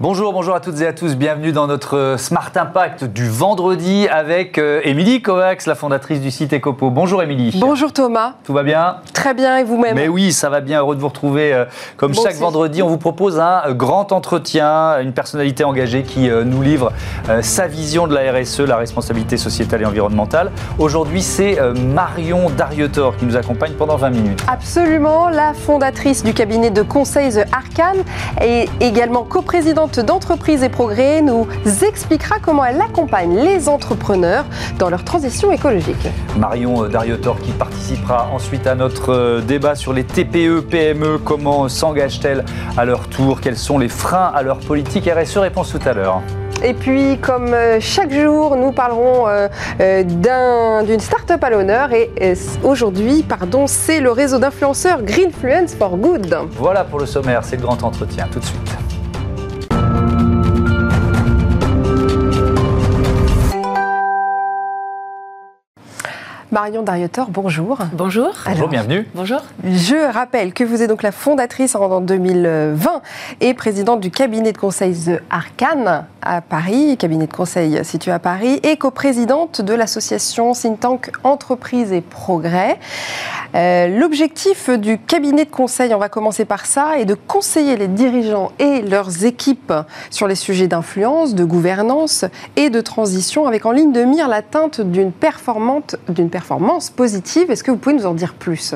Bonjour, bonjour à toutes et à tous. Bienvenue dans notre Smart Impact du vendredi avec euh, Émilie Kovacs, la fondatrice du site Ecopo. Bonjour Émilie. Bonjour Thomas. Tout va bien? Très bien et vous-même? Mais oui, ça va bien. Heureux de vous retrouver. euh, Comme Bon chaque aussi. vendredi, on vous propose un euh, grand entretien, une personnalité engagée qui euh, nous livre euh, sa vision de la RSE, la responsabilité sociétale et environnementale. Aujourd'hui, c'est euh, Marion Darietor qui nous accompagne pendant 20 minutes. Absolument, la fondatrice du cabinet de conseil The Arcan et également coprésidente d'Entreprise et Progrès nous expliquera comment elle accompagne les entrepreneurs dans leur transition écologique. Marion euh, Darietor qui participera ensuite à notre euh, débat sur les TPE, PME, comment s'engagent-elles à leur tour, quels sont les freins à leur politique RSE, réponse tout à l'heure. Et puis, comme euh, chaque jour, nous parlerons euh, euh, d'un- d'une start-up à l'honneur. Et euh, aujourd'hui, pardon, c'est le réseau d'influenceurs Greenfluence for Good. Voilà pour le sommaire, c'est le grand entretien, tout de suite. Marion Darietor, bonjour. Bonjour. Bonjour, bienvenue. Bonjour. Je rappelle que vous êtes donc la fondatrice en 2020 et présidente du cabinet de conseil The Arcan à Paris, cabinet de conseil situé à Paris, et coprésidente de l'association think tank Entreprise et Progrès. Euh, L'objectif du cabinet de conseil, on va commencer par ça, est de conseiller les dirigeants et leurs équipes sur les sujets d'influence, de gouvernance et de transition, avec en ligne de mire l'atteinte d'une performante- d'une performance positive. Est-ce que vous pouvez nous en dire plus?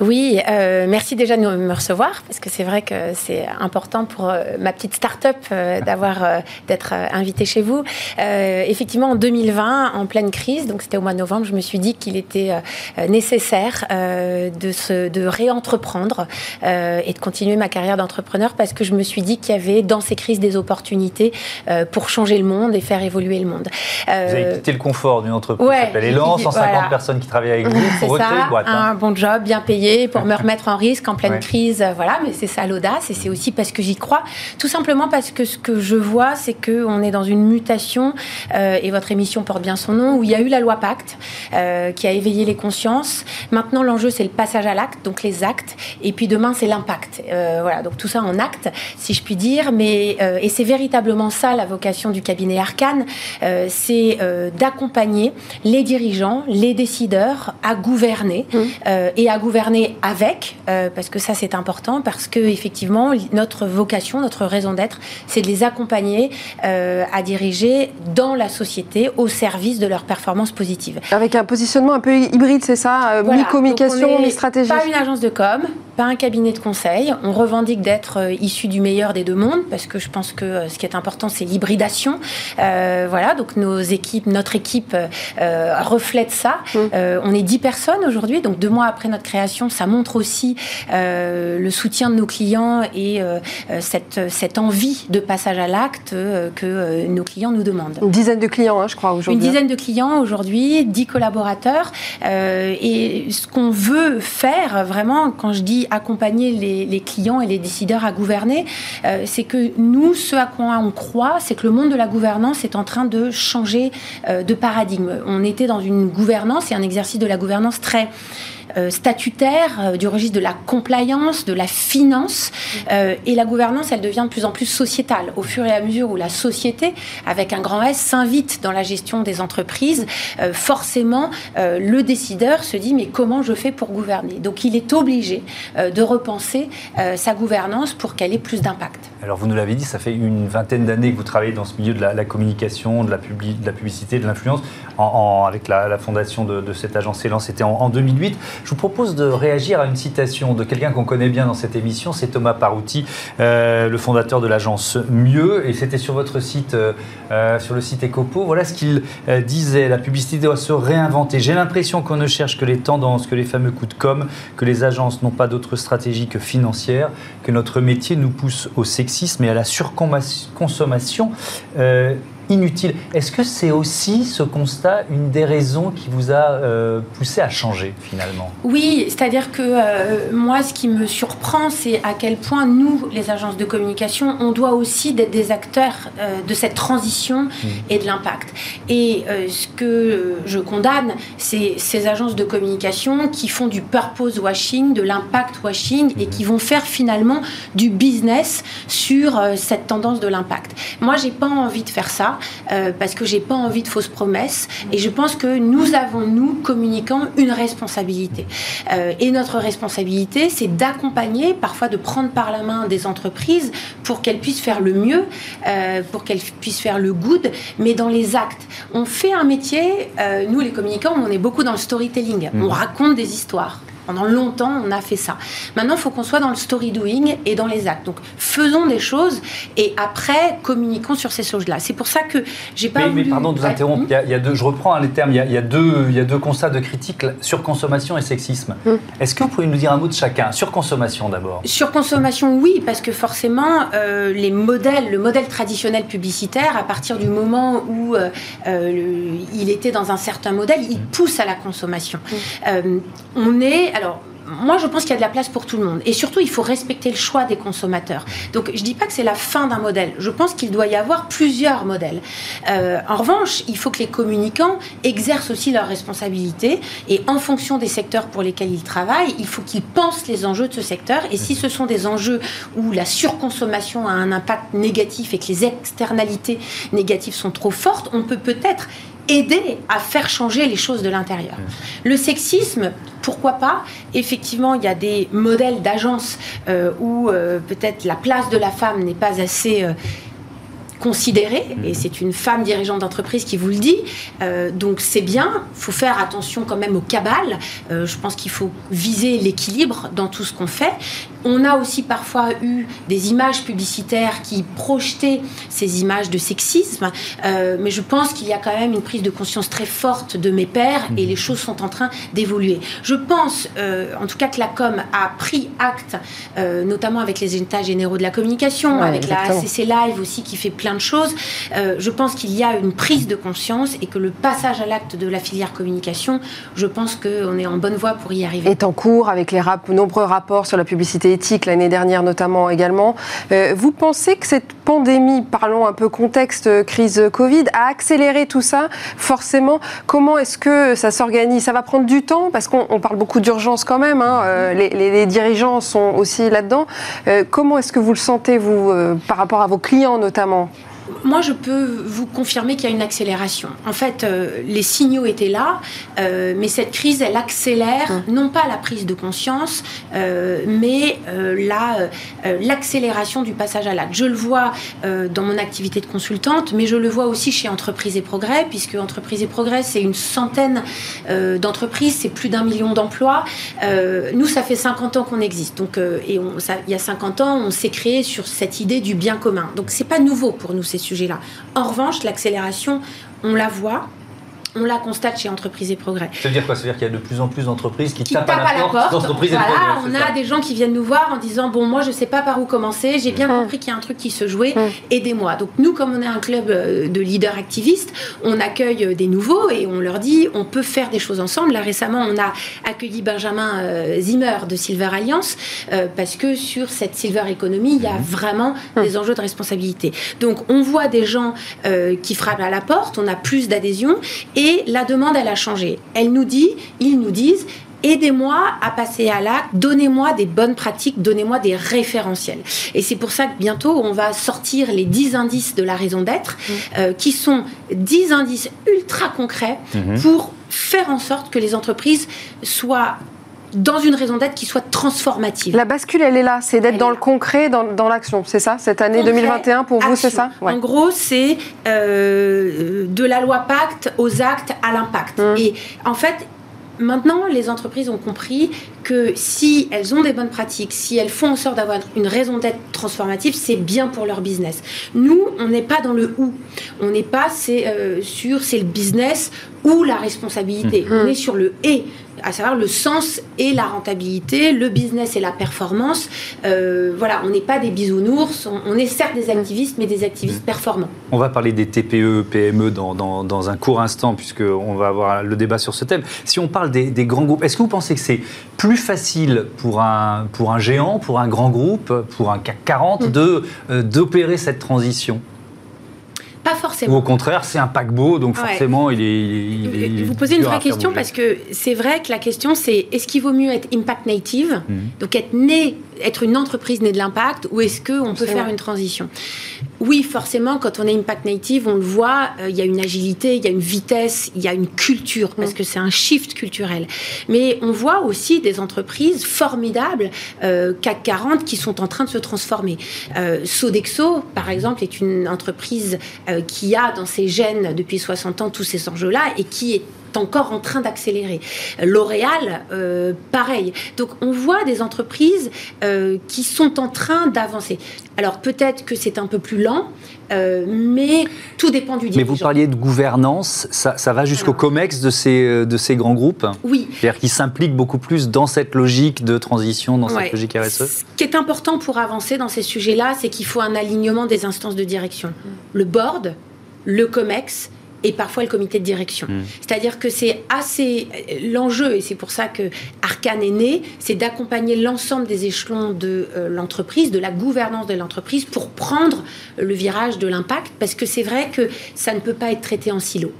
Oui, euh, merci déjà de me recevoir parce que c'est vrai que c'est important pour euh, ma petite start-up euh, d'avoir euh, d'être euh, invitée chez vous. Euh, effectivement, en 2020, en pleine crise, donc c'était au mois de novembre, je me suis dit qu'il était euh, nécessaire euh, de se de réentreprendre euh, et de continuer ma carrière d'entrepreneur parce que je me suis dit qu'il y avait dans ces crises des opportunités euh, pour changer le monde et faire évoluer le monde. Vous avez quitté le confort d'une entreprise ouais, qui s'appelle Elan, quitté- 150 voilà. personnes qui travaillent avec vous pour recréer ça, une boîte. hein. un bon job, bien payé, pour me remettre en risque en pleine Ouais. crise, euh, voilà. Mais c'est ça l'audace, et c'est aussi parce que j'y crois. Tout simplement parce que ce que je vois, c'est que on est dans une mutation, euh, et votre émission porte bien son nom, où il y a eu la loi Pacte, euh, qui a éveillé les consciences. Maintenant, l'enjeu, c'est le passage à l'acte, donc les actes, et puis demain, c'est l'impact. Euh, voilà, donc tout ça en acte, si je puis dire. Mais euh, et c'est véritablement ça la vocation du cabinet Arcane, euh, c'est euh, d'accompagner les dirigeants, les décideurs à gouverner euh, et à gouverner avec, euh, parce que ça c'est important, parce que effectivement notre vocation, notre raison d'être, c'est de les accompagner euh, à diriger dans la société au service de leur performance positive. Avec un positionnement un peu hybride, c'est ça euh, Voilà. Mi-communication, mi-stratégie Pas une agence de com, pas un cabinet de conseil. On revendique d'être issu du meilleur des deux mondes parce que je pense que ce qui est important, c'est l'hybridation. Voilà, donc nos équipes, notre équipe reflète ça. Mm. Euh, on est 10 personnes aujourd'hui, donc deux mois après notre création, ça montre aussi euh, le soutien de nos clients et euh, cette, cette envie de passage à l'acte euh, que nos clients nous demandent. Une dizaine de clients, hein, je crois, Une aujourd'hui. dizaine de clients aujourd'hui, 10 collaborateurs. Et ce qu'on veut faire, vraiment, quand je dis accompagner les, les clients et les décideurs à gouverner, c'est que nous, ce à quoi on croit, c'est que le monde de la gouvernance est en train de changer de paradigme. On était dans une gouvernance et un exercice de la gouvernance très statutaire, euh, du registre de la compliance, de la finance. Euh, et la gouvernance, elle devient de plus en plus sociétale. Au fur et à mesure où la société, avec un grand S, s'invite dans la gestion des entreprises, euh, forcément, euh, le décideur se dit, mais comment je fais pour gouverner? Donc il est obligé euh, de repenser euh, sa gouvernance pour qu'elle ait plus d'impact. Alors vous nous l'avez dit, ça fait une vingtaine d'années que vous travaillez dans ce milieu de la, communication, de la, publicité, de l'influence, en- en- avec la, fondation de, de cette agence Elan, c'était en, en 2008. Je vous propose de réagir à une citation de quelqu'un qu'on connaît bien dans cette émission, c'est Thomas Parouti, euh, le fondateur de l'agence Mieux, et c'était sur votre site, euh, euh, sur le site Ecopo. Voilà ce qu'il disait, la publicité doit se réinventer. J'ai l'impression qu'on ne cherche que les tendances, que les fameux coups de com', que les agences n'ont pas d'autre stratégie que financière, que notre métier nous pousse au sexisme et à la surconsommation. Inutile. Est-ce que c'est aussi ce constat une des raisons qui vous a euh, poussé à changer finalement? Oui, c'est-à-dire que euh, moi, ce qui me surprend, c'est à quel point nous, les agences de communication, on doit aussi être des acteurs euh, de cette transition mmh. et de l'impact. Et ce que je condamne, c'est ces agences de communication qui font du purpose washing, de l'impact washing, et mmh. qui vont faire finalement du business sur cette tendance de l'impact. Moi, j'ai pas envie de faire ça. Euh, parce que j'ai pas envie de fausses promesses. Et je pense que nous avons, nous, communicants, une responsabilité. Euh, et notre responsabilité, c'est d'accompagner, parfois de prendre par la main des entreprises pour qu'elles puissent faire le mieux, euh, pour qu'elles puissent faire le good, mais dans les actes. On fait un métier, nous les communicants, on est beaucoup dans le storytelling. On mmh. raconte des histoires. Pendant longtemps, on a fait ça. Maintenant, il faut qu'on soit dans le story doing et dans les actes. Donc, faisons des choses et après, communiquons sur ces choses-là. C'est pour ça que j'ai pas. Mais, mais pardon de vous interrompre. Il y, a, deux, je reprends hein, les termes. Il y, a, deux, il y a deux constats de critique surconsommation et sexisme. Hmm. Est-ce que vous pouvez nous dire un mot de chacun? Surconsommation d'abord. Surconsommation, oui, parce que forcément, euh, les modèles, le modèle traditionnel publicitaire, à partir du moment où euh, euh, il était dans un certain modèle, il pousse à la consommation. Hmm. on est alors, moi, je pense qu'il y a de la place pour tout le monde. Et surtout, il faut respecter le choix des consommateurs. Donc, je ne dis pas que c'est la fin d'un modèle. Je pense qu'il doit y avoir plusieurs modèles. Euh, en revanche, il faut que les communicants exercent aussi leurs responsabilités. Et en fonction des secteurs pour lesquels ils travaillent, il faut qu'ils pensent les enjeux de ce secteur. Et si ce sont des enjeux où la surconsommation a un impact négatif et que les externalités négatives sont trop fortes, on peut peut-être aider à faire changer les choses de l'intérieur. Le sexisme, pourquoi pas? Effectivement, il y a des modèles d'agences euh, où euh, peut-être la place de la femme n'est pas assez euh, considérée, et c'est une femme dirigeante d'entreprise qui vous le dit. donc c'est bien, il faut faire attention quand même au cabal. je pense qu'il faut viser l'équilibre dans tout ce qu'on fait. On a aussi parfois eu des images publicitaires qui projetaient ces images de sexisme, euh, mais je pense qu'il y a quand même une prise de conscience très forte de mes pairs et les choses sont en train d'évoluer. Je pense, euh, en tout cas, que la com a pris acte, euh, notamment avec les états généraux de la communication, avec la ACC Live aussi qui fait plein de choses. je pense qu'il y a une prise de conscience et que le passage à l'acte de la filière communication, je pense qu'on est en bonne voie pour y arriver. Est en cours avec les nombreux rapports sur la publicité éthique l'année dernière notamment également. Euh, vous pensez que cette pandémie, parlons un peu contexte euh, crise Covid, a accéléré tout ça Forcément, comment est-ce que ça s'organise? Ça va prendre du temps? Parce qu'on parle beaucoup d'urgence quand même. Hein, euh, les, dirigeants sont aussi là-dedans. comment est-ce que vous le sentez, vous, par rapport à vos clients notamment? Moi, je peux vous confirmer qu'il y a une accélération. En fait, euh, les signaux étaient là, euh, mais cette crise, elle accélère hum. non pas la prise de conscience, euh, mais l'accélération du passage à l'acte. Je le vois dans mon activité de consultante, mais je le vois aussi chez Entreprises et Progrès, puisque Entreprises et Progrès, c'est une centaine d'entreprises, c'est plus d'un million d'emplois. nous, ça fait 50 ans qu'on existe. Donc, et il y a 50 ans, on s'est créé sur cette idée du bien commun. Donc, c'est pas nouveau pour nous, ces là En revanche, l'accélération, on la voit, on la constate chez Entreprises et Progrès. Ça veut dire quoi? Ça veut dire qu'il y a de plus en plus d'entreprises qui, tapent, à la, porte, d'Entreprises et Progrès. On a des gens qui viennent nous voir en disant Bon, moi, je ne sais pas par où commencer, j'ai bien mmh. compris qu'il y a un truc qui se jouait, mmh. aidez-moi. Donc, nous, comme on est un club euh, de leaders activistes, on accueille euh, des nouveaux et on leur dit On peut faire des choses ensemble. Là, récemment, on a accueilli Benjamin euh, Zimmer de Silver Alliance parce que sur cette Silver Economy, il y a mmh. vraiment des enjeux de responsabilité. Donc, on voit des gens qui frappent à la porte, on a plus d'adhésion et la demande, elle a changé. Elle nous dit, ils nous disent, aidez-moi à passer à l'acte, donnez-moi des bonnes pratiques, donnez-moi des référentiels. Et c'est pour ça que bientôt, on va sortir les 10 indices de la raison d'être, mmh. euh, qui sont 10 indices ultra concrets mmh. pour faire en sorte que les entreprises soient dans une raison d'être qui soit transformative. La bascule, elle est là, c'est d'être dans le concret, dans, l'action, c'est ça Cette année 2021, pour vous, c'est ça En gros, c'est euh, de la loi Pacte aux actes à l'impact. Hum. Et en fait, maintenant, les entreprises ont compris que si elles ont des bonnes pratiques, si elles font en sorte d'avoir une raison d'être transformative, c'est bien pour leur business. Nous, on n'est pas dans le où. On n'est pas c'est, euh, sur c'est le business ou la responsabilité. Mmh. On est sur le et à savoir le sens et la rentabilité, le business et la performance. Euh, voilà, on n'est pas des bisounours, on, est certes des activistes, mais des activistes performants. On va parler des TPE, PME dans, dans, un court instant, puisqu'on va avoir le débat sur ce thème. Si on parle des, grands groupes, est-ce que vous pensez que c'est plus facile pour un, pour un géant, pour un grand groupe, pour un CAC 40 mm. de, euh, d'opérer cette transition? Pas forcément. Ou au contraire, c'est un paquebot, donc forcément, il est. vous posez une vraie question parce que c'est vrai que la question, c'est est-ce qu'il vaut mieux être impact native, mhm. donc être né être une entreprise née de l'impact ou est-ce qu'on peut faire une transition? Oui, forcément, quand on est impact native, on le voit, euh, il y a une agilité, il y a une vitesse, il y a une culture, parce que c'est un shift culturel. Mais on voit aussi des entreprises formidables, euh, CAC 40, qui sont en train de se transformer. Euh, Sodexo, par exemple, est une entreprise qui a dans ses gènes depuis 60 ans tous ces enjeux-là et qui est encore en train d'accélérer. L'Oréal, euh, pareil. Donc on voit des entreprises euh, qui sont en train d'avancer. Alors peut-être que c'est un peu plus lent, euh, mais tout dépend du dirigeant. Mais vous parliez de gouvernance, ça, va jusqu'au COMEX de ces, de ces grands groupes Oui. C'est-à-dire qu'ils s'impliquent beaucoup plus dans cette logique de transition, dans cette logique RSE Ce qui est important pour avancer dans ces sujets-là, c'est qu'il faut un alignement des instances de direction. Le board, le COMEX, et parfois le comité de direction. Hmm. C'est-à-dire que c'est assez l'enjeu et c'est pour ça que Arcane est né, c'est d'accompagner l'ensemble des échelons de euh, l'entreprise, de la gouvernance de l'entreprise pour prendre le virage de l'impact parce que c'est vrai que ça ne peut pas être traité en silo.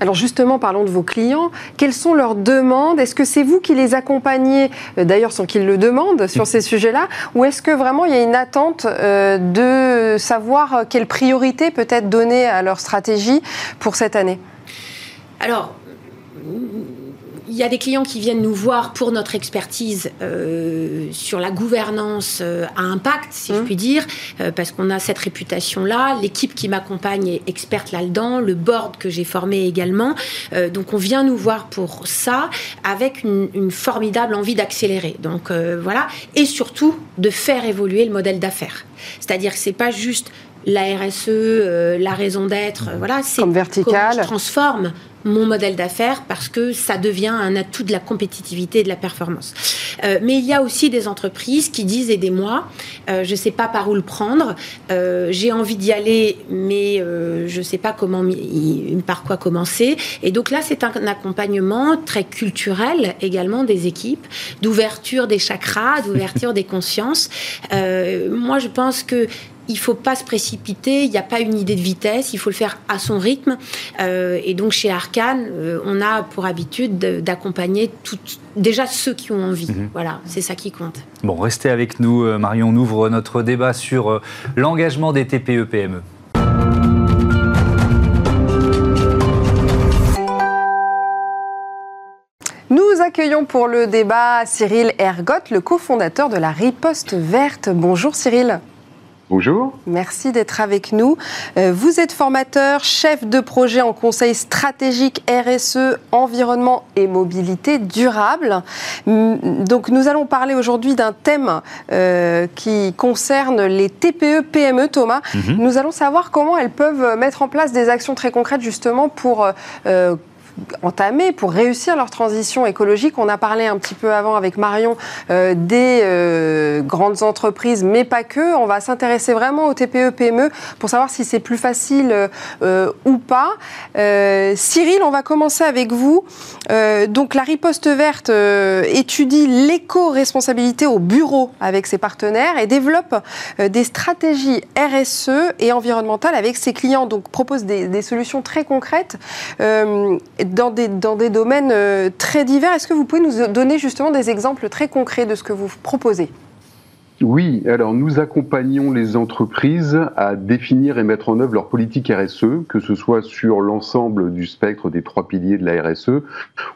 Alors justement, parlons de vos clients. Quelles sont leurs demandes? Est-ce que c'est vous qui les accompagnez, euh, d'ailleurs sans qu'ils le demandent, sur ces sujets-là? Ou est-ce que vraiment il y a une attente euh, de savoir quelle priorité peut être donnée à leur stratégie pour cette année? Alors, il y a des clients qui viennent nous voir pour notre expertise euh, sur la gouvernance euh, à impact, si je mmh. puis dire, euh, parce qu'on a cette réputation-là. L'équipe qui m'accompagne est experte là-dedans, le board que j'ai formé également. donc on vient nous voir pour ça, avec une, une formidable envie d'accélérer. Donc voilà, et surtout de faire évoluer le modèle d'affaires. C'est-à-dire que c'est pas juste la RSE, la raison d'être, voilà, c'est comme vertical. je transforme mon modèle d'affaires parce que ça devient un atout de la compétitivité et de la performance. Euh, mais il y a aussi des entreprises qui disent aidez-moi, euh, je ne sais pas par où le prendre, euh, j'ai envie d'y aller, mais je ne sais pas comment, par quoi commencer. Et donc là, c'est un accompagnement très culturel également des équipes, d'ouverture des chakras, d'ouverture des consciences. Moi, je pense que il faut pas se précipiter, il n'y a pas une idée de vitesse, il faut le faire à son rythme. Euh, et donc chez Arcane, euh, on a pour habitude d'accompagner déjà ceux qui ont envie. Mhm. Voilà, c'est ça qui compte. Bon, restez avec nous, euh, Marion. On ouvre notre débat sur l'engagement des TPE-PME. Accueillons pour le débat Cyril Ergot, le cofondateur de la Riposte Verte. Bonjour Cyril. Bonjour. Merci d'être avec nous. Euh, vous êtes formateur, chef de projet en conseil stratégique RSE, environnement et mobilité durable. Donc nous allons parler aujourd'hui d'un thème euh, qui concerne les TPE-PME, Thomas. Mhm. Nous allons savoir comment elles peuvent mettre en place des actions très concrètes justement pour euh, entamer pour réussir leur transition écologique. On a parlé un petit peu avant avec Marion euh, des euh, grandes entreprises, mais pas que. On va s'intéresser vraiment aux TPE-PME pour savoir si c'est plus facile euh, ou pas. Cyril, on va commencer avec vous. donc la riposte verte étudie l'éco-responsabilité au bureau avec ses partenaires et développe des stratégies RSE et environnementales avec ses clients. Donc propose des solutions très concrètes dans des, domaines euh, très divers. Est-ce que vous pouvez nous donner justement des exemples très concrets de ce que vous proposez? Oui, alors nous accompagnons les entreprises à définir et mettre en œuvre leur politique RSE, que ce soit sur l'ensemble du spectre des trois piliers de la RSE,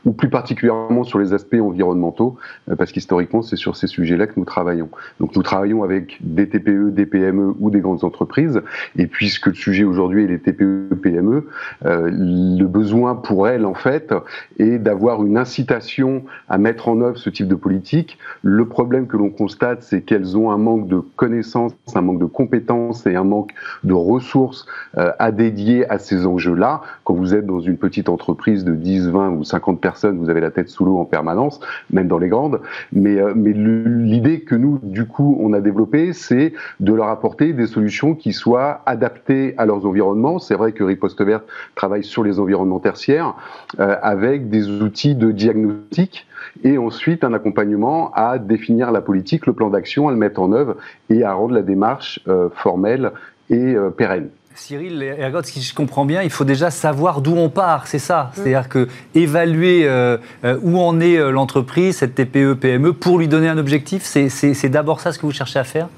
ou plus particulièrement sur les aspects environnementaux, euh, parce qu'historiquement c'est sur ces sujets-là que nous travaillons. Donc nous travaillons avec des TPE, des PME ou des grandes entreprises, et puisque le sujet aujourd'hui est les TPE, PME, euh, le besoin pour elles en fait est d'avoir une incitation à mettre en œuvre ce type de politique. Le problème que l'on constate, c'est qu'elles ont un manque de connaissances, un manque de compétences et un manque de ressources euh, à dédier à ces enjeux-là. Quand vous êtes dans une petite entreprise de 10, 20 ou 50 personnes, vous avez la tête sous l'eau en permanence, même dans les grandes. Mais, euh, l'idée que nous, du coup, on a développée, c'est de leur apporter des solutions qui soient adaptées à leurs environnements. C'est vrai que Riposte Verte travaille sur les environnements tertiaires euh, avec des outils de diagnostic et ensuite un accompagnement à définir la politique, le plan d'action, le mettre en œuvre et à rendre la démarche euh, formelle et euh, pérenne. Cyril, Ergot, si je comprends bien, il faut déjà savoir d'où on part, c'est ça? C'est-à-dire que évaluer euh, où en est l'entreprise, cette TPE, PME, pour lui donner un objectif, c'est d'abord ça ce que vous cherchez à faire?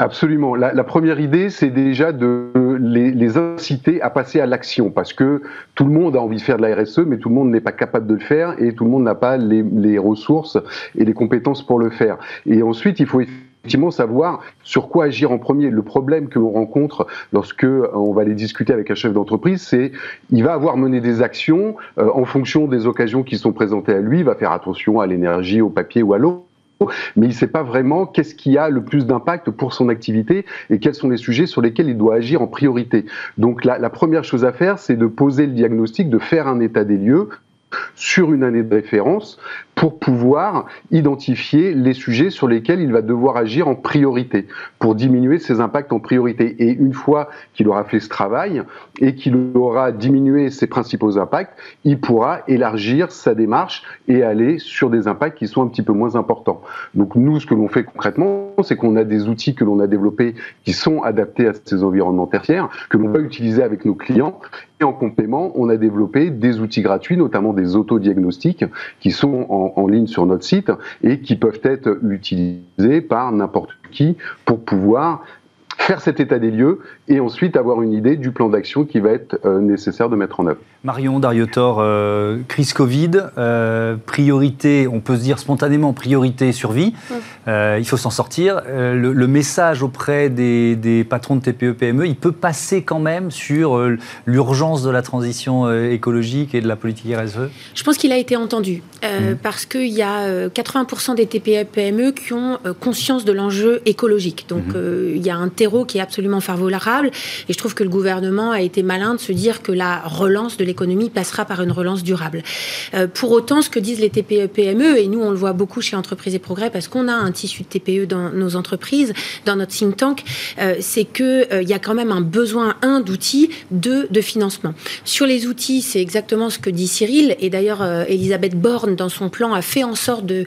Absolument. La, première idée, c'est déjà de les, inciter à passer à l'action, parce que tout le monde a envie de faire de la RSE, mais tout le monde n'est pas capable de le faire, et tout le monde n'a pas les, ressources et les compétences pour le faire. Et ensuite, il faut effectivement savoir sur quoi agir en premier. Le problème que l'on rencontre lorsque euh, on va aller discuter avec un chef d'entreprise, c'est il va avoir mené des actions euh, en fonction des occasions qui sont présentées à lui, il va faire attention à l'énergie, au papier ou à l'eau mais il ne sait pas vraiment qu'est-ce qui a le plus d'impact pour son activité et quels sont les sujets sur lesquels il doit agir en priorité. Donc la, la première chose à faire, c'est de poser le diagnostic, de faire un état des lieux sur une année de référence pour pouvoir identifier les sujets sur lesquels il va devoir agir en priorité, pour diminuer ses impacts en priorité. Et une fois qu'il aura fait ce travail et qu'il aura diminué ses principaux impacts, il pourra élargir sa démarche et aller sur des impacts qui sont un petit peu moins importants. Donc nous, ce que l'on fait concrètement, c'est qu'on a des outils que l'on a développés qui sont adaptés à ces environnements tertiaires, que l'on va utiliser avec nos clients. Et en complément, on a développé des outils gratuits, notamment des autodiagnostics, qui sont en, en, ligne sur notre site et qui peuvent être utilisés par n'importe qui pour pouvoir faire cet état des lieux et ensuite avoir une idée du plan d'action qui va être euh, nécessaire de mettre en œuvre. Marion Dariotor, euh, crise Covid, euh, priorité, on peut se dire spontanément priorité survie, il faut s'en sortir. Le, message auprès des, patrons de TPE, PME, il peut passer quand même sur l'urgence de la transition écologique et de la politique RSE Je pense qu'il a été entendu mmh. parce qu'il y a 80% des TPE, PME qui ont conscience de l'enjeu écologique. Donc mmh. il y a un terreau qui est absolument favorable. Et je trouve que le gouvernement a été malin de se dire que la relance de l'économie passera par une relance durable. Euh, pour autant, ce que disent les TPE-PME, et nous on le voit beaucoup chez Entreprises et Progrès, parce qu'on a un tissu de TPE dans nos entreprises, dans notre think tank, euh, c'est qu'il euh, y a quand même un besoin, un, d'outils, deux, de financement. Sur les outils, c'est exactement ce que dit Cyril, et d'ailleurs Elisabeth Borne, dans son plan, a fait en sorte de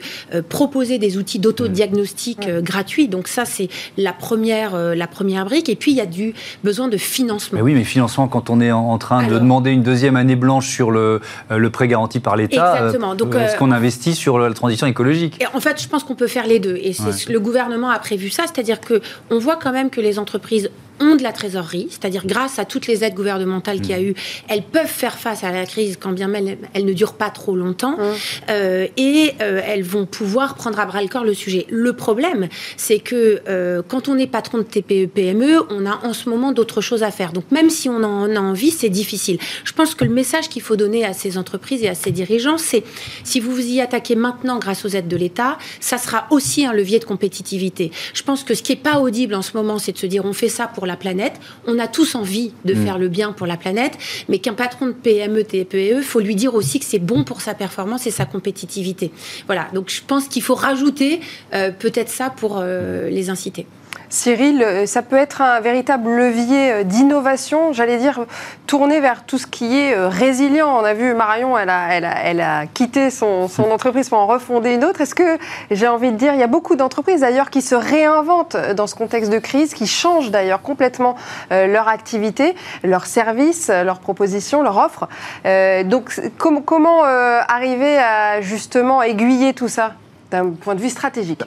proposer des outils d'autodiagnostic gratuits. Donc ça, c'est la première, la première brique. Et puis, il y a du besoin de financement. Mais oui, mais financement, quand on est en, train de demander une deuxième année blanche sur le, euh, le prêt garanti par l'État, Exactement. Donc, est-ce euh, qu'on investit sur la transition écologique? Et En fait, je pense qu'on peut faire les deux. Et le gouvernement a prévu ça, c'est-à-dire qu'on voit quand même que les entreprises ont de la trésorerie, c'est-à-dire grâce à toutes les aides gouvernementales qu'il y a mmh. eu, elles peuvent faire face à la crise quand bien même elle, ne dure pas trop longtemps, mmh. euh, et euh, elles vont pouvoir prendre à bras le corps le sujet. Le problème, c'est que euh, quand on est patron de TPE PME, on a en ce moment d'autres choses à faire. Donc même si on en a envie, c'est difficile. Je pense que le message qu'il faut donner à ces entreprises et à ces dirigeants, c'est si vous vous y attaquez maintenant grâce aux aides de l'État, ça sera aussi un levier de compétitivité. Je pense que ce qui n'est pas audible en ce moment, c'est de se dire on fait ça pour la planète. On a tous envie de mm. faire le bien pour la planète, mais qu'un patron de PME, TPE, faut lui dire aussi que c'est bon pour sa performance et sa compétitivité. Voilà, donc je pense qu'il faut rajouter euh, peut-être ça pour euh, les inciter. Cyril, euh, ça peut être un véritable levier euh, d'innovation, j'allais dire, tourné vers tout ce qui est euh, résilient. On a vu Marion, elle a, elle a, quitté son, entreprise pour en refonder une autre. Est-ce que, j'ai envie de dire, il y a beaucoup d'entreprises d'ailleurs qui se réinventent dans ce contexte de crise, qui changent d'ailleurs complètement leur activité, leurs services, leurs propositions, leurs offres. donc, comment arriver à justement aiguiller tout ça d'un point de vue stratégique?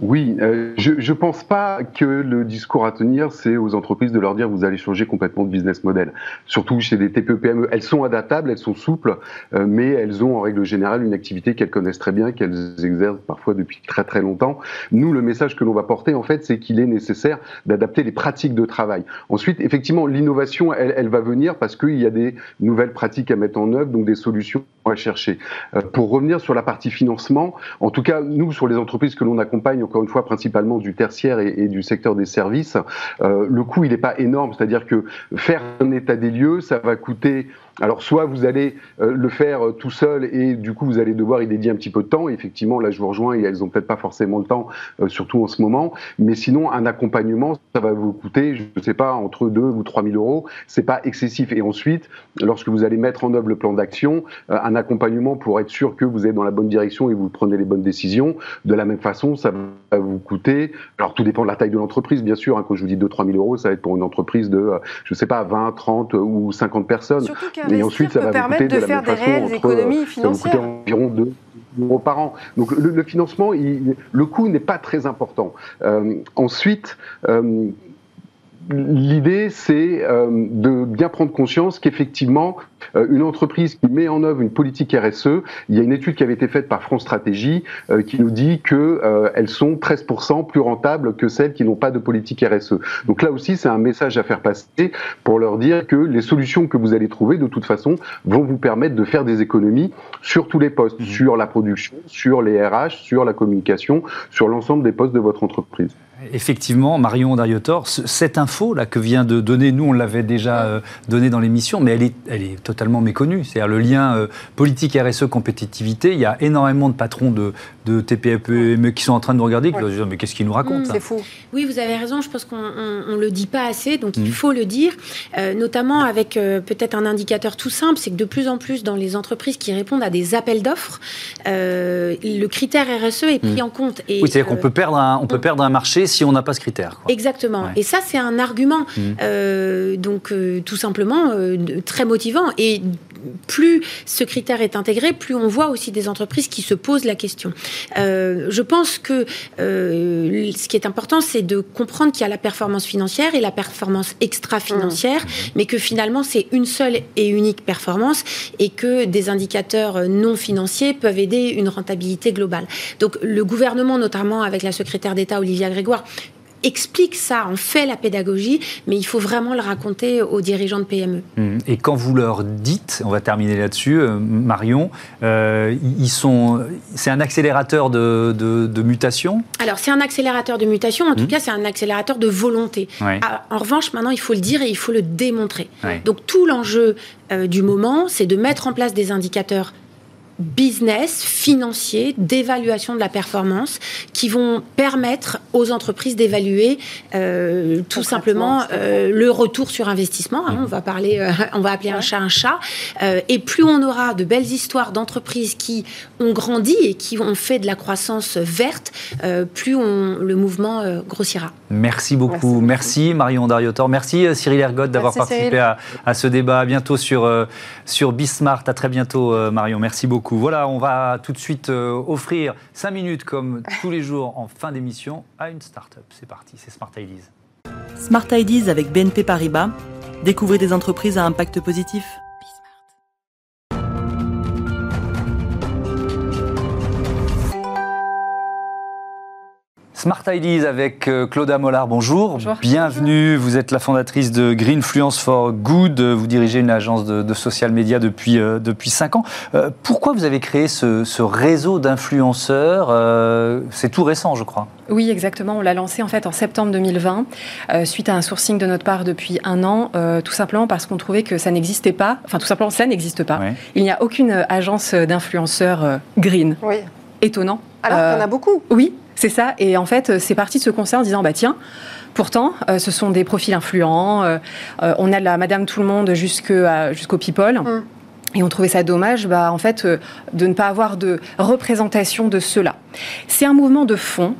Oui, euh, je ne pense pas que le discours à tenir, c'est aux entreprises de leur dire vous allez changer complètement de business model. Surtout chez des TPE-PME, elles sont adaptables, elles sont souples, euh, mais elles ont en règle générale une activité qu'elles connaissent très bien, qu'elles exercent parfois depuis très très longtemps. Nous, le message que l'on va porter, en fait, c'est qu'il est nécessaire d'adapter les pratiques de travail. Ensuite, effectivement, l'innovation, elle, elle va venir parce qu'il y a des nouvelles pratiques à mettre en œuvre, donc des solutions à chercher. Euh, pour revenir sur la partie financement, en tout cas, nous, sur les entreprises que l'on accompagne, encore une fois, principalement du tertiaire et, du secteur des services, euh, le coût, il n'est pas énorme. C'est-à-dire que faire un état des lieux, ça va coûter alors soit vous allez euh, le faire euh, tout seul et du coup vous allez devoir y dédier un petit peu de temps. effectivement, là je vous rejoins et elles ont peut-être pas forcément le temps, surtout en ce moment. Mais sinon, un accompagnement, ça va vous coûter, je ne sais pas, entre 2 ou 3 000 euros. C'est pas excessif. Et ensuite, lorsque vous allez mettre en œuvre le plan d'action, un accompagnement pour être sûr que vous êtes dans la bonne direction et vous prenez les bonnes décisions. De la même façon, ça va vous coûter. Alors tout dépend de la taille de l'entreprise, bien sûr. Hein, quand je vous dis 2-3 000 euros, ça va être pour une entreprise de, je sais pas, 20, 30 ou 50 personnes et ensuite ça va permettre de, faire des réelles économies financières. Ça va environ 2 euros par an. Donc le, financement, le coût n'est pas très important. Euh, ensuite, euh, l'idée, c'est euh, de bien prendre conscience qu'effectivement, euh, une entreprise qui met en œuvre une politique RSE, il y a une étude qui avait été faite par France Stratégie euh, qui nous dit qu'elles sont 13% plus rentables que celles qui n'ont pas de politique RSE. Donc là aussi, c'est un message à faire passer pour leur dire que les solutions que vous allez trouver, de toute façon, vont vous permettre de faire des économies sur tous les postes, mmh. sur la production, sur les RH, sur la communication, sur l'ensemble des postes de votre entreprise. Effectivement, Marion Dariotor, cette info-là que vient de donner, nous on l'avait déjà euh, donnée dans l'émission, mais elle est, elle est totalement méconnue. C'est-à-dire le lien euh, politique RSE compétitivité, il y a énormément de patrons de, de TPE qui sont en train de nous regarder, qui disent mais qu'est-ce qu'ils nous racontent mmh, C'est faux. Oui, vous avez raison, je pense qu'on ne le dit pas assez, donc il mmh. faut le dire, euh, notamment avec peut-être un indicateur tout simple, c'est que de plus en plus dans les entreprises qui répondent à des appels d'offres, le critère RSE est pris mmh. en compte. Et, oui, c'est-à-dire qu'on peut, perdre un, on peut perdre un marché si on n'a pas ce critère. Exactement. Et ça, c'est un argument, mmh. euh, donc euh, tout simplement euh, très motivant. Et plus ce critère est intégré, plus on voit aussi des entreprises qui se posent la question. je pense que ce qui est important, c'est de comprendre qu'il y a la performance financière et la performance extra-financière, mmh. mais que finalement, c'est une seule et unique performance et que des indicateurs non financiers peuvent aider une rentabilité globale. Donc le gouvernement, notamment avec la secrétaire d'État Olivia Grégoire, explique ça, on fait la pédagogie, mais il faut vraiment le raconter aux dirigeants de PME. Mmh. Et quand vous leur dites, on va terminer là-dessus, euh, Marion, euh, ils sont, c'est un accélérateur de, de, mutation? Alors c'est un accélérateur de mutation, en tout mmh. cas c'est un accélérateur de volonté. Ah, en revanche, maintenant il faut le dire et il faut le démontrer. Donc tout l'enjeu euh, du moment, c'est de mettre en place des indicateurs business, financier, d'évaluation de la performance, qui vont permettre aux entreprises d'évaluer euh, tout simplement euh, le retour sur investissement. Hein, on va parler, euh, on va appeler un chat un chat. et plus on aura de belles histoires d'entreprises qui ont grandi et qui ont fait de la croissance verte, plus on, le mouvement grossira. Merci beaucoup. Merci, Marion Dariotor. Merci Cyril Ergot d'avoir participé à, à, ce débat. À bientôt sur, sur Bismart. À très bientôt, Marion. Merci beaucoup. Voilà, on va tout de suite euh, offrir 5 minutes, comme tous les jours en fin d'émission, à une start-up. C'est parti, c'est Smart Ideas. Smart Ideas avec BNP Paribas. Découvrez des entreprises à impact positif. Smart Ideas avec euh, Claudia Mollard, bonjour. Bienvenue, vous êtes la fondatrice de Greenfluence for Good, vous dirigez une agence de, social media depuis, euh, depuis 5 ans. Euh, pourquoi vous avez créé ce, réseau d'influenceurs C'est tout récent, je crois. Oui, exactement. On l'a lancé en fait en septembre 2020, suite à un sourcing de notre part depuis un an, tout simplement parce qu'on trouvait que ça n'existait pas. Enfin, tout simplement, ça n'existe pas. Il n'y a aucune agence d'influenceurs green. Oui. Étonnant. Alors qu'il y en a beaucoup. Oui, c'est ça. Et en fait, c'est parti de ce concert en disant, bah tiens, pourtant, euh, ce sont des profils influents. Euh, euh, on a de la Madame Tout le Monde jusqu'au People. Mm. Et on trouvait ça dommage, bah, en fait, de ne pas avoir de représentation de cela. C'est un mouvement de fond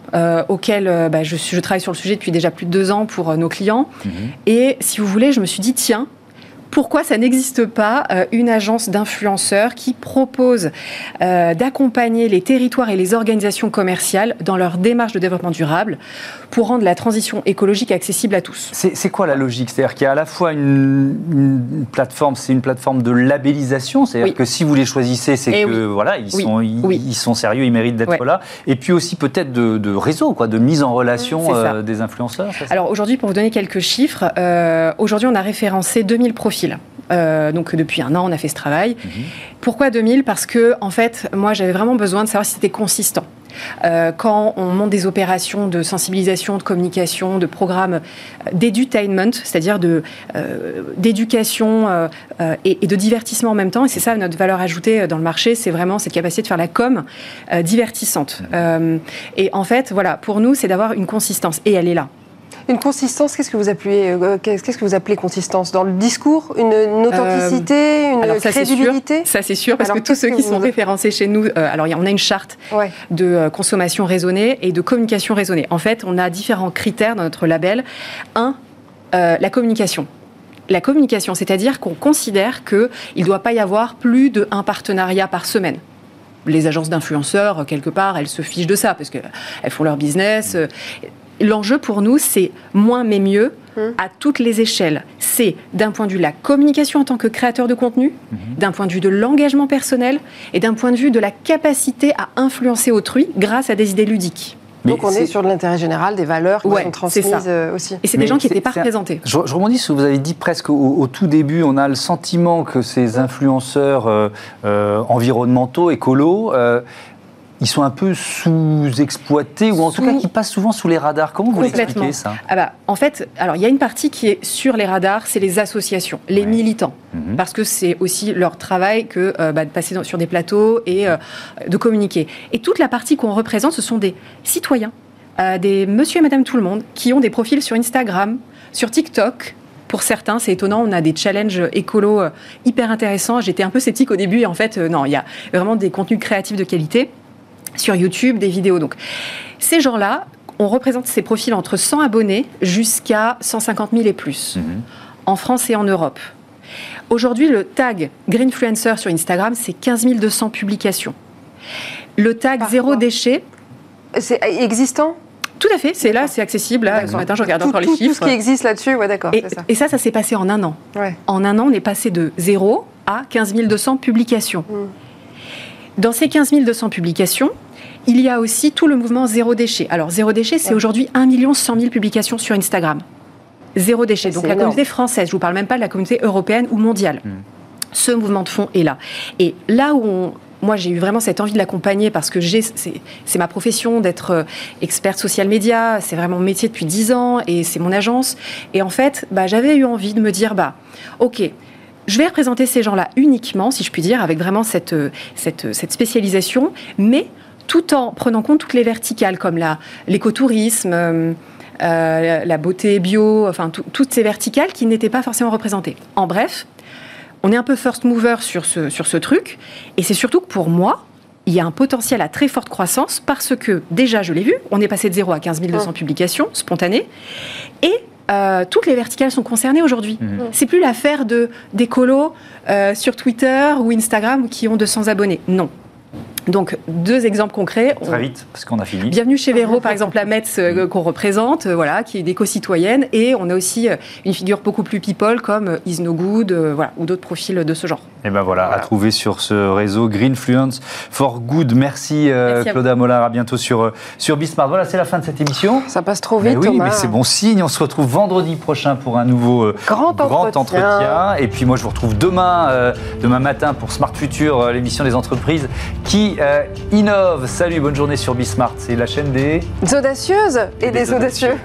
auquel bah, je, je, travaille sur le sujet depuis déjà plus de deux ans pour nos clients. Mm-hmm. Et si vous voulez, je me suis dit, tiens, pourquoi ça n'existe pas euh, une agence d'influenceurs qui propose euh, d'accompagner les territoires et les organisations commerciales dans leur démarche de développement durable pour rendre la transition écologique accessible à tous. C'est quoi la logique? C'est-à-dire qu'il y a à la fois une, plateforme, c'est une plateforme de labellisation, c'est-à-dire que si vous les choisissez, c'est eh que voilà, ils, sont, ils, sont sérieux, ils méritent d'être là, et puis aussi peut-être de, réseau, quoi, de mise en relation euh, des influenceurs. Alors aujourd'hui, pour vous donner quelques chiffres, aujourd'hui on a référencé 2000 profils profils. Euh, donc depuis un an, on a fait ce travail. Pourquoi 2000 Parce que en fait, moi, j'avais vraiment besoin de savoir si c'était consistant. Euh, quand on monte des opérations de sensibilisation, de communication, de programmes euh, d'edutainment, c'est-à-dire de, euh, d'éducation et, et de divertissement en même temps, et c'est ça notre valeur ajoutée dans le marché, c'est vraiment cette capacité de faire la com divertissante. Euh, et en fait, voilà, pour nous, c'est d'avoir une consistance, et elle est là. Une consistance, qu'est-ce que vous appelez, euh, qu'est-ce que vous appelez consistance? Dans le discours, une, une authenticité, une Euh, Alors ça, c'est sûr. crédibilité? Ça, c'est sûr, parce Alors, que tous ceux que qui sont référencés chez nous, euh, alors on a une charte Ouais. de euh, consommation raisonnée et de communication raisonnée. En fait, on a différents critères dans notre label. Un, euh, la communication. La communication, c'est-à-dire qu'on considère qu'il ne doit pas y avoir plus d'un partenariat par semaine. Les agences d'influenceurs, euh, quelque part, elles se fichent de ça parce qu'elles font leur business. L'enjeu pour nous, c'est moins mais mieux Hum. à toutes les échelles. C'est d'un point de vue de la communication en tant que créateur de contenu, d'un point de vue de l'engagement personnel et d'un point de vue de la capacité à influencer autrui grâce à des idées ludiques. Donc on est sur de l'intérêt général, des valeurs qui Ouais, sont transmises euh, aussi. Et c'est des gens qui n'étaient pas représentés. Je, je rebondis sur ce que vous avez dit presque au, au tout début. On a le sentiment que ces influenceurs euh, euh, environnementaux, écolos, euh, ils sont un peu sous-exploités ou en tout cas qui passent souvent sous les radars. Comment vous l'expliquez ça? Ah bah, en fait, alors il y a une partie qui est sur les radars, c'est les associations, les Ouais. militants, Mhm. parce que c'est aussi leur travail que euh, bah, de passer dans- sur des plateaux et euh, de communiquer. Et toute la partie qu'on représente, ce sont des citoyens, euh, des monsieur et madame tout le monde, qui ont des profils sur Instagram, sur TikTok. Pour certains, c'est étonnant, on a des challenges écolos hyper intéressants. J'étais un peu sceptique au début, et en fait, non, il y a vraiment des contenus créatifs de qualité sur YouTube, des vidéos. Donc, ces gens-là, on représente ces profils entre 100 abonnés jusqu'à 150 000 et plus, Mhm. en France et en Europe. Aujourd'hui, le tag Greenfluencer sur Instagram, c'est 15 200 publications. Le tag Par zéro déchet, C'est existant? Tout à fait, c'est là, c'est accessible. Là, ce matin, je regarde tout, encore les chiffres. Tout ce qui existe là-dessus, ouais, d'accord, et, ça. et ça, ça s'est passé en un an. Ouais. En un an, on est passé de 0 à 15 200 publications. Mm. Dans ces 15 200 publications, il y a aussi tout le mouvement Zéro Déchet. Alors, Zéro Déchet, c'est Ouais. aujourd'hui 1 100 000 publications sur Instagram. Zéro déchet. Ça, Donc, la énorme. communauté française, je ne vous parle même pas de la communauté européenne ou mondiale. Mm. Ce mouvement de fond est là. Et là où on- moi, j'ai eu vraiment cette envie de l'accompagner parce que c'est ma profession d'être euh, experte social média, c'est vraiment mon métier depuis 10 ans et c'est mon agence. Et en fait, bah, j'avais eu envie de me dire, bah, ok, je vais représenter ces gens-là uniquement, si je puis dire, avec vraiment cette, euh, cette, euh, cette spécialisation, mais tout en prenant compte toutes les verticales comme l'écotourisme, euh, euh, la beauté bio, enfin tout- toutes ces verticales qui n'étaient pas forcément représentées. En bref, on est un peu first mover sur ce, sur ce truc, et c'est surtout que pour moi, il y a un potentiel à très forte croissance parce que déjà, je l'ai vu, on est passé de 0 à 15 200 publications spontanées, et euh, toutes les verticales sont concernées aujourd'hui. Mhm. C'est plus l'affaire de euh, sur Twitter ou Instagram qui ont 200 abonnés. Non. Donc deux exemples concrets. On- Très vite, parce qu'on a fini. Bienvenue chez Véro, par exemple, la Metz euh, qu'on représente, euh, voilà, qui est d'éco-citoyenne. Et on a aussi euh, une figure beaucoup plus people comme euh, Is No Good, euh, voilà, ou d'autres profils de ce genre. Et ben voilà, à trouver sur ce réseau Greenfluence for Good. Merci, euh, Claudia Mollard, à bientôt sur, euh, sur Bismart. Voilà, c'est la fin de cette émission. Ça passe trop Mais vite, oui, Thomas. mais c'est bon signe. On se retrouve vendredi prochain pour un nouveau euh, Grand entretien. entretien. Et puis moi, je vous retrouve demain, euh, demain matin pour Smart Future, euh, l'émission des entreprises qui euh, innovent. Salut, bonne journée sur Bismart. C'est la chaîne des... Des audacieuses et des, audacieux.